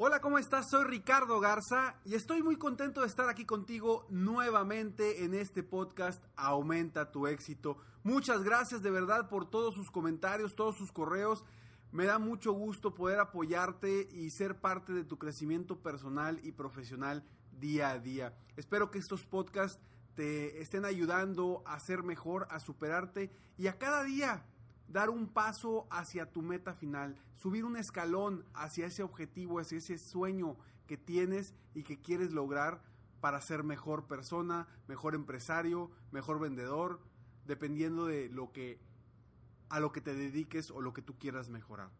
Hola, ¿cómo estás? Soy Ricardo Garza y estoy muy contento de estar aquí contigo nuevamente en este podcast Aumenta tu éxito. Muchas gracias de verdad por todos sus comentarios, todos sus correos. Me da mucho gusto poder apoyarte y ser parte de tu crecimiento personal y profesional día a día. Espero que estos podcasts te estén ayudando a ser mejor, a superarte y a cada día dar un paso hacia tu meta final, subir un escalón hacia ese objetivo, hacia ese sueño que tienes y que quieres lograr para ser mejor persona, mejor empresario, mejor vendedor, dependiendo de lo que a lo que te dediques o lo que tú quieras mejorar.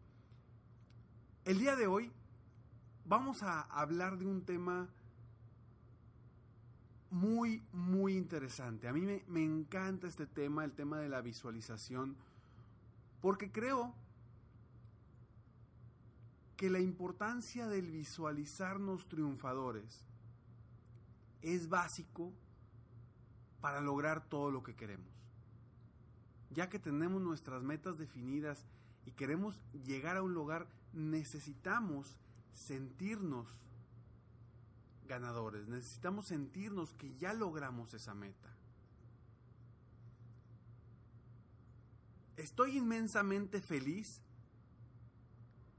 El día de hoy vamos a hablar de un tema muy, muy interesante. A mí me, me encanta este tema, el tema de la visualización porque creo que la importancia del visualizarnos triunfadores es básico para lograr todo lo que queremos. Ya que tenemos nuestras metas definidas y queremos llegar a un lugar, necesitamos sentirnos ganadores, necesitamos sentirnos que ya logramos esa meta. Estoy inmensamente feliz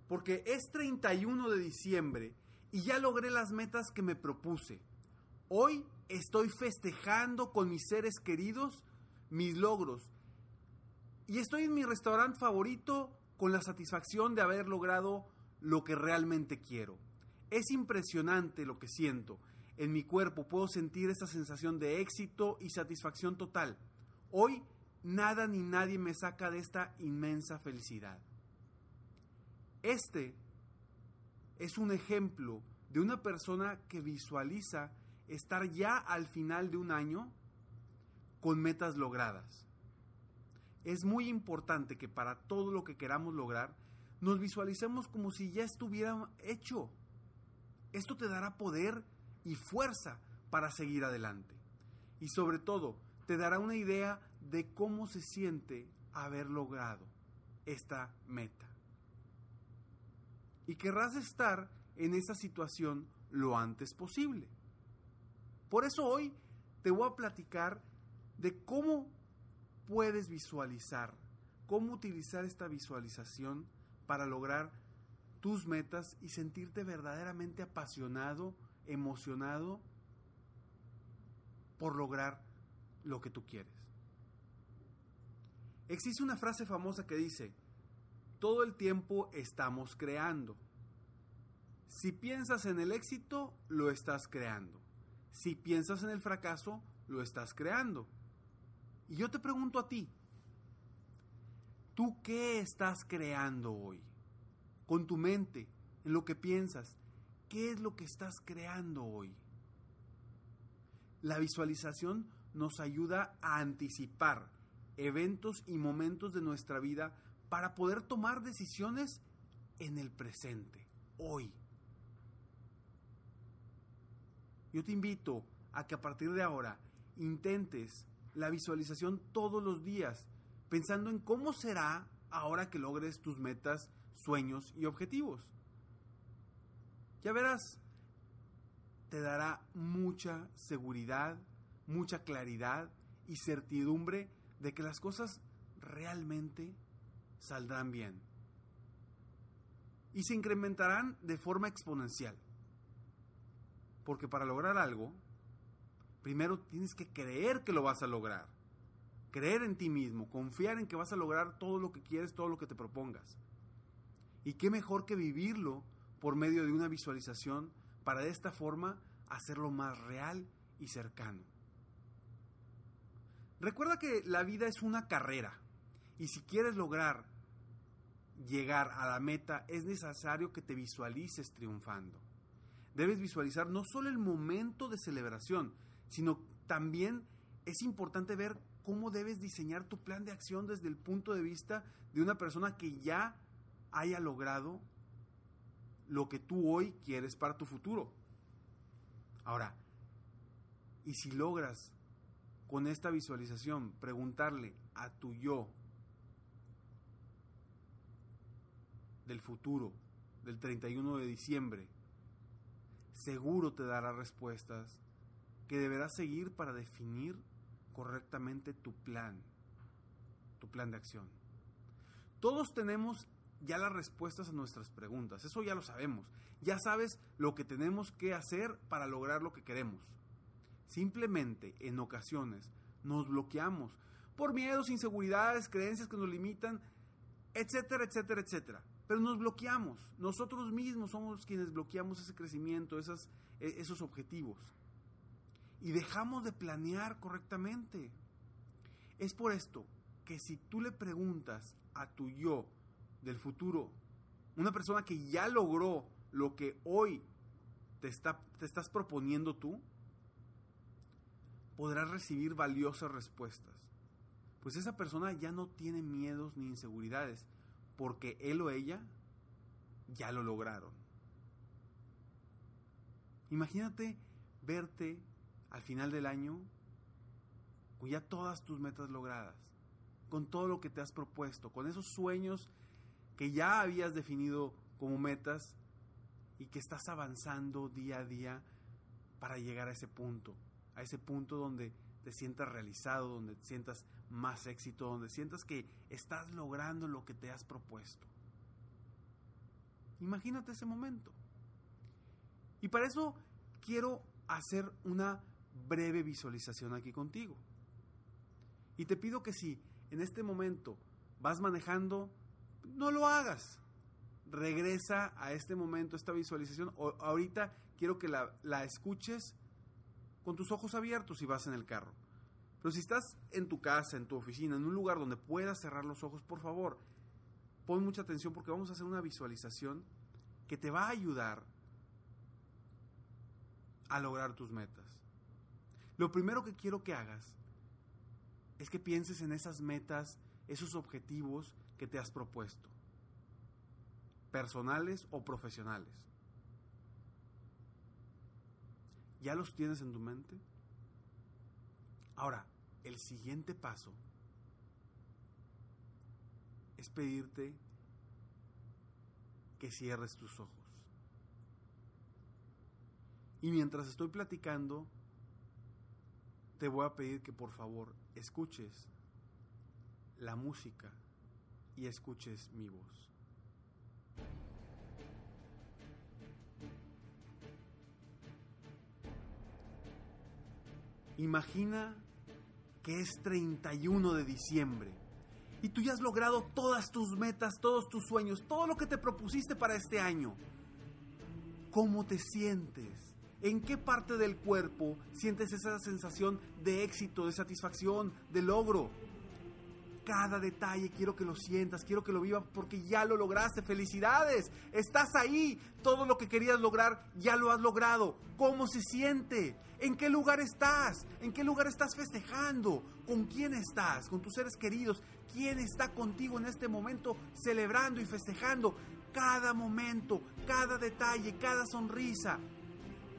porque es 31 de diciembre y ya logré las metas que me propuse. Hoy estoy festejando con mis seres queridos mis logros y estoy en mi restaurante favorito con la satisfacción de haber logrado lo que realmente quiero. Es impresionante lo que siento. En mi cuerpo puedo sentir esa sensación de éxito y satisfacción total. Hoy nada ni nadie me saca de esta inmensa felicidad. Este es un ejemplo de una persona que visualiza estar ya al final de un año con metas logradas. Es muy importante que para todo lo que queramos lograr nos visualicemos como si ya estuviera hecho. Esto te dará poder y fuerza para seguir adelante. Y sobre todo, te dará una idea de cómo se siente haber logrado esta meta. Y querrás estar en esa situación lo antes posible. Por eso hoy te voy a platicar de cómo puedes visualizar, cómo utilizar esta visualización para lograr tus metas y sentirte verdaderamente apasionado, emocionado por lograr lo que tú quieres. Existe una frase famosa que dice, todo el tiempo estamos creando. Si piensas en el éxito, lo estás creando. Si piensas en el fracaso, lo estás creando. Y yo te pregunto a ti, ¿tú qué estás creando hoy? Con tu mente, en lo que piensas, ¿qué es lo que estás creando hoy? La visualización nos ayuda a anticipar eventos y momentos de nuestra vida para poder tomar decisiones en el presente, hoy. Yo te invito a que a partir de ahora intentes la visualización todos los días, pensando en cómo será ahora que logres tus metas, sueños y objetivos. Ya verás, te dará mucha seguridad, mucha claridad y certidumbre de que las cosas realmente saldrán bien. Y se incrementarán de forma exponencial. Porque para lograr algo, primero tienes que creer que lo vas a lograr. Creer en ti mismo, confiar en que vas a lograr todo lo que quieres, todo lo que te propongas. Y qué mejor que vivirlo por medio de una visualización para de esta forma hacerlo más real y cercano. Recuerda que la vida es una carrera y si quieres lograr llegar a la meta es necesario que te visualices triunfando. Debes visualizar no solo el momento de celebración, sino también es importante ver cómo debes diseñar tu plan de acción desde el punto de vista de una persona que ya haya logrado lo que tú hoy quieres para tu futuro. Ahora, y si logras con esta visualización preguntarle a tu yo del futuro, del 31 de diciembre, seguro te dará respuestas que deberás seguir para definir correctamente tu plan, tu plan de acción. Todos tenemos ya las respuestas a nuestras preguntas, eso ya lo sabemos. Ya sabes lo que tenemos que hacer para lograr lo que queremos. Simplemente en ocasiones nos bloqueamos por miedos, inseguridades, creencias que nos limitan, etcétera, etcétera, etcétera. Pero nos bloqueamos. Nosotros mismos somos quienes bloqueamos ese crecimiento, e, esos objetivos. Y dejamos de planear correctamente. Es por esto que si tú le preguntas a tu yo del futuro, una persona que ya logró lo que hoy te, está, te estás proponiendo tú, podrás recibir valiosas respuestas. Pues esa persona ya no tiene miedos ni inseguridades, porque él o ella ya lo lograron. Imagínate verte al final del año con ya todas tus metas logradas, con todo lo que te has propuesto, con esos sueños que ya habías definido como metas y que estás avanzando día a día para llegar a ese punto, a ese punto donde te sientas realizado, donde te sientas más éxito, donde sientas que estás logrando lo que te has propuesto. Imagínate ese momento. Y para eso quiero hacer una breve visualización aquí contigo. Y te pido que si en este momento vas manejando, no lo hagas. Regresa a este momento, esta visualización. Ahorita quiero que la escuches con tus ojos abiertos si vas en el carro. Pero si estás en tu casa, en tu oficina, en un lugar donde puedas cerrar los ojos, por favor, pon mucha atención porque vamos a hacer una visualización que te va a ayudar a lograr tus metas. Lo primero que quiero que hagas es que pienses en esas metas, esos objetivos que te has propuesto, personales o profesionales. ¿Ya los tienes en tu mente? Ahora, el siguiente paso es pedirte que cierres tus ojos. Y mientras estoy platicando, te voy a pedir que por favor escuches la música y escuches mi voz. Imagina que es 31 de diciembre y tú ya has logrado todas tus metas, todos tus sueños, todo lo que te propusiste para este año. ¿Cómo te sientes? ¿En qué parte del cuerpo sientes esa sensación de éxito, de satisfacción, de logro? Cada detalle, quiero que lo sientas, quiero que lo vivas porque ya lo lograste. Felicidades, estás ahí, todo lo que querías lograr ya lo has logrado. ¿Cómo se siente? ¿En qué lugar estás? ¿En qué lugar estás festejando? ¿Con quién estás? ¿Con tus seres queridos? ¿Quién está contigo en este momento celebrando y festejando cada momento, cada detalle, cada sonrisa?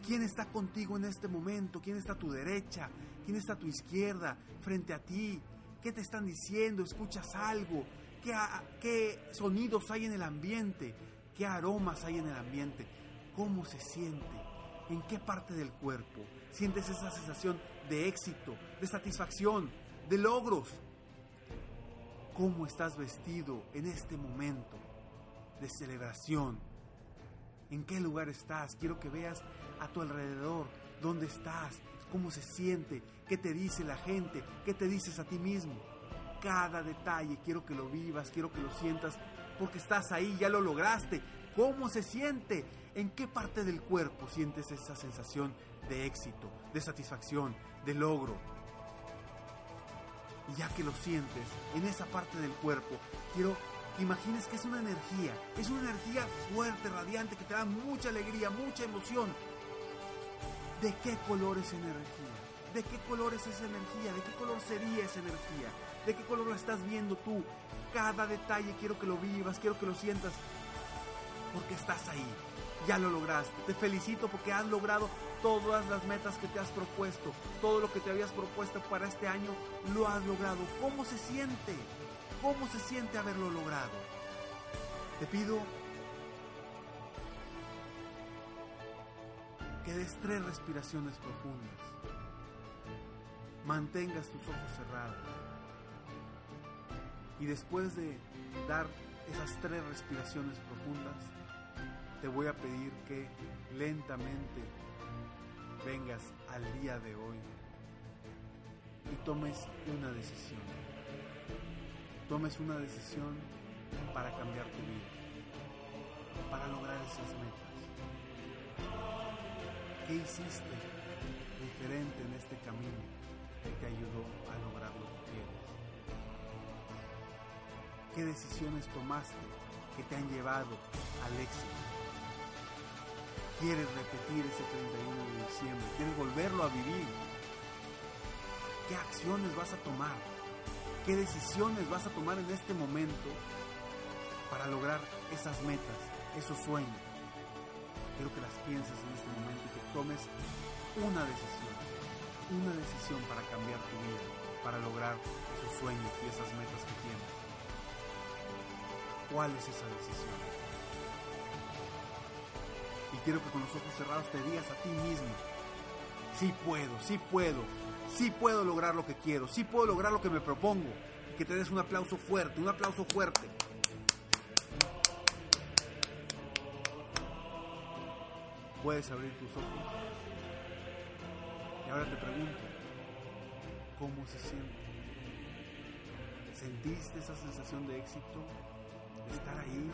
¿Quién está contigo en este momento? ¿Quién está a tu derecha? ¿Quién está a tu izquierda, frente a ti? ¿Qué te están diciendo? ¿Escuchas algo? ¿Qué, ¿Qué, sonidos hay en el ambiente? ¿Qué aromas hay en el ambiente? ¿Cómo se siente? ¿En qué parte del cuerpo sientes esa sensación de éxito, de satisfacción, de logros? ¿Cómo estás vestido en este momento de celebración? ¿En qué lugar estás? Quiero que veas a tu alrededor dónde estás, cómo se siente, qué te dice la gente, qué te dices a ti mismo. Cada detalle quiero que lo vivas, quiero que lo sientas, porque estás ahí, ya lo lograste. ¿Cómo se siente? ¿En qué parte del cuerpo sientes esa sensación de éxito, de satisfacción, de logro? Y ya que lo sientes en esa parte del cuerpo, quiero imagines que es una energía, es una energía fuerte, radiante, que te da mucha alegría, mucha emoción. ¿De qué color es energía? ¿De qué color es esa energía? ¿De qué color sería esa energía? ¿De qué color la estás viendo tú? Cada detalle quiero que lo vivas, quiero que lo sientas, porque estás ahí. Ya lo lograste. Te felicito porque has logrado todas las metas que te has propuesto. Todo lo que te habías propuesto para este año lo has logrado. ¿Cómo se siente? ¿Cómo se siente haberlo logrado? Te pido que des tres respiraciones profundas. Mantengas tus ojos cerrados. Y después de dar esas tres respiraciones profundas, te voy a pedir que lentamente vengas al día de hoy y tomes una decisión. Tomes una decisión para cambiar tu vida, para lograr esas metas. ¿Qué hiciste diferente en este camino que te ayudó a lograr lo que quieres? ¿Qué decisiones tomaste que te han llevado al éxito? ¿Quieres repetir ese 31 de diciembre? ¿Quieres volverlo a vivir? ¿Qué acciones vas a tomar? ¿Qué decisiones vas a tomar en este momento para lograr esas metas, esos sueños? Quiero que las pienses en este momento y que tomes una decisión, una decisión para cambiar tu vida, para lograr esos sueños y esas metas que tienes. ¿Cuál es esa decisión? Y quiero que con los ojos cerrados te digas a ti mismo, sí puedo, sí puedo, sí puedo lograr lo que quiero, sí puedo lograr lo que me propongo. Y que te des un aplauso fuerte, un aplauso fuerte. Puedes abrir tus ojos. Y ahora te pregunto, ¿cómo se siente? ¿Sentiste esa sensación de éxito? ¿De estar ahí?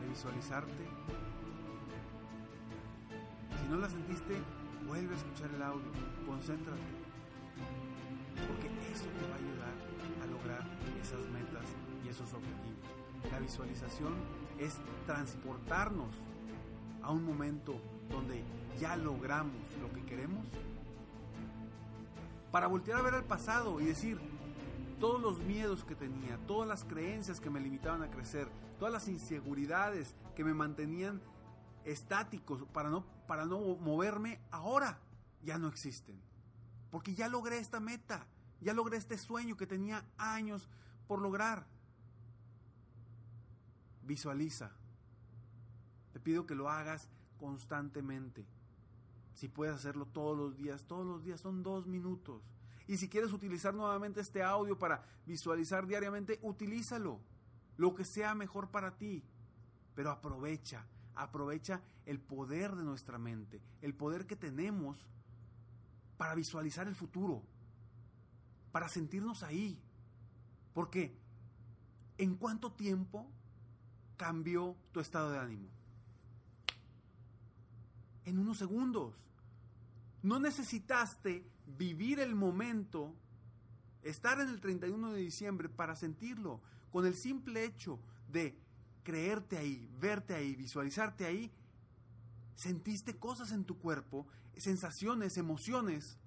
¿De visualizarte? Si no la sentiste, vuelve a escuchar el audio, concéntrate, porque eso te va a ayudar a lograr esas metas y esos objetivos. La visualización es transportarnos a un momento donde ya logramos lo que queremos para voltear a ver al pasado y decir, todos los miedos que tenía, todas las creencias que me limitaban a crecer, todas las inseguridades que me mantenían estáticos para no, para no moverme, ahora ya no existen. Porque ya logré esta meta, ya logré este sueño que tenía años por lograr. Visualiza. Te pido que lo hagas constantemente. Si puedes hacerlo todos los días, todos los días son dos minutos. Y si quieres utilizar nuevamente este audio para visualizar diariamente, utilízalo. Lo que sea mejor para ti. Pero aprovecha, aprovecha el poder de nuestra mente, el poder que tenemos para visualizar el futuro, para sentirnos ahí. Porque, ¿en cuánto tiempo cambió tu estado de ánimo? En unos segundos. No necesitaste vivir el momento, estar en el 31 de diciembre para sentirlo. Con el simple hecho de creerte ahí, verte ahí, visualizarte ahí, sentiste cosas en tu cuerpo, sensaciones, emociones,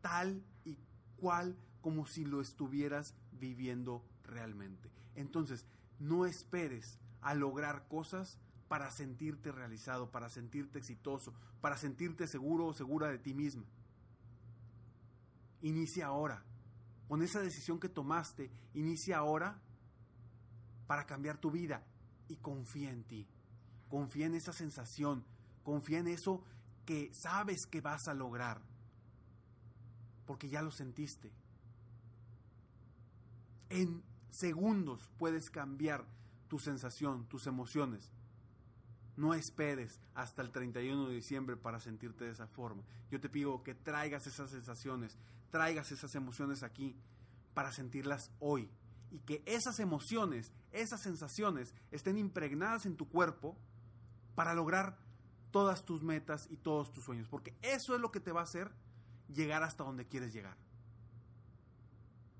tal y cual como si lo estuvieras viviendo realmente. Entonces, no esperes a lograr cosas para sentirte realizado, para sentirte exitoso, para sentirte seguro o segura de ti misma. inicia ahora. Con esa decisión que tomaste, inicia ahora para cambiar tu vida y confía en ti. Confía en esa sensación, confía en eso que sabes que vas a lograr, porque ya lo sentiste. En segundos puedes cambiar tu sensación, tus emociones. No esperes hasta el 31 de diciembre para sentirte de esa forma. Yo te pido que traigas esas sensaciones, traigas esas emociones aquí para sentirlas hoy. Y que esas emociones, esas sensaciones estén impregnadas en tu cuerpo para lograr todas tus metas y todos tus sueños. Porque eso es lo que te va a hacer llegar hasta donde quieres llegar.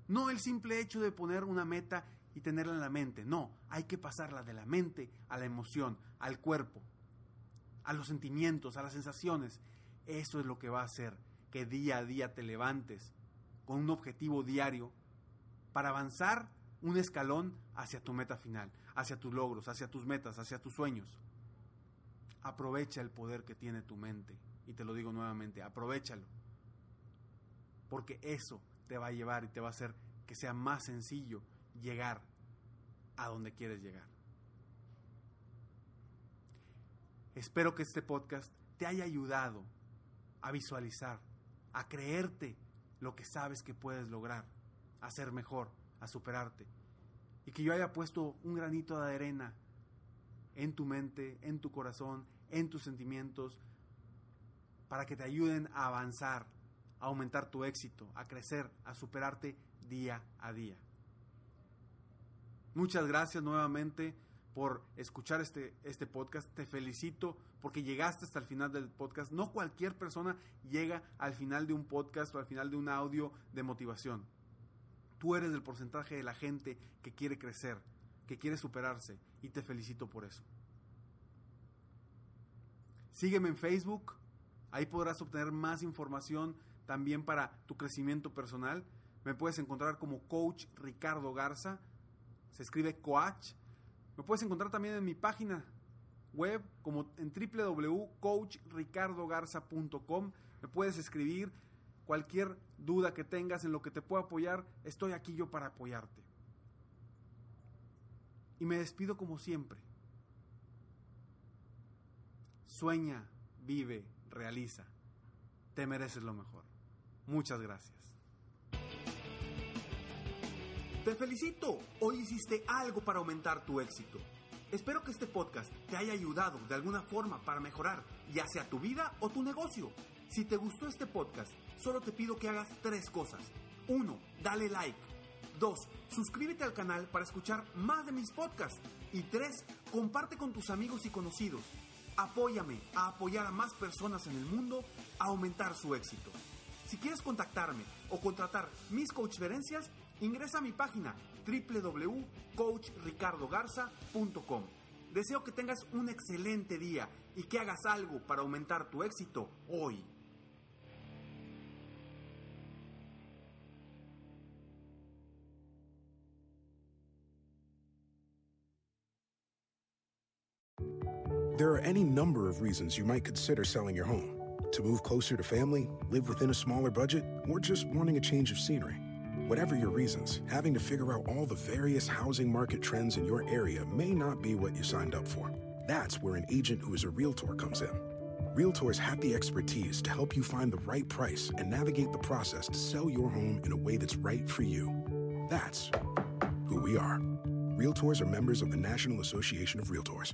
No el simple hecho de poner una meta y tenerla en la mente. No, hay que pasarla de la mente a la emoción, al cuerpo, a los sentimientos, a las sensaciones. Eso es lo que va a hacer que día a día te levantes con un objetivo diario para avanzar un escalón hacia tu meta final, hacia tus logros, hacia tus metas, hacia tus sueños. Aprovecha el poder que tiene tu mente. Y te lo digo nuevamente, aprovechalo. Porque eso te va a llevar y te va a hacer que sea más sencillo llegar a donde quieres llegar. Espero que este podcast te haya ayudado a visualizar, a creerte lo que sabes que puedes lograr, a ser mejor, a superarte. Y que yo haya puesto un granito de arena en tu mente, en tu corazón, en tus sentimientos, para que te ayuden a avanzar, a aumentar tu éxito, a crecer, a superarte día a día. Muchas gracias nuevamente por escuchar este, este podcast. Te felicito porque llegaste hasta el final del podcast. No cualquier persona llega al final de un podcast o al final de un audio de motivación. Tú eres el porcentaje de la gente que quiere crecer, que quiere superarse y te felicito por eso. Sígueme en Facebook, ahí podrás obtener más información también para tu crecimiento personal. Me puedes encontrar como coach Ricardo Garza se escribe coach. Me puedes encontrar también en mi página web como en www.coachricardogarza.com. Me puedes escribir cualquier duda que tengas en lo que te pueda apoyar. Estoy aquí yo para apoyarte. Y me despido como siempre. Sueña, vive, realiza. Te mereces lo mejor. Muchas gracias. Te felicito, hoy hiciste algo para aumentar tu éxito. Espero que este podcast te haya ayudado de alguna forma para mejorar ya sea tu vida o tu negocio. Si te gustó este podcast, solo te pido que hagas tres cosas. Uno, Dale like. Dos, Suscríbete al canal para escuchar más de mis podcasts. Y tres, Comparte con tus amigos y conocidos. Apóyame a apoyar a más personas en el mundo a aumentar su éxito. Si quieres contactarme o contratar mis coachferencias, Ingresa a mi página www.coachricardogarza.com. Deseo que tengas un excelente día y que hagas algo para aumentar tu éxito hoy. There are any number of reasons you might consider selling your home. To move closer to family, live within a smaller budget, or just wanting a change of scenery. Whatever your reasons, having to figure out all the various housing market trends in your area may not be what you signed up for. That's where an agent who is a realtor comes in. Realtors have the expertise to help you find the right price and navigate the process to sell your home in a way that's right for you. That's who we are. Realtors are members of the National Association of Realtors.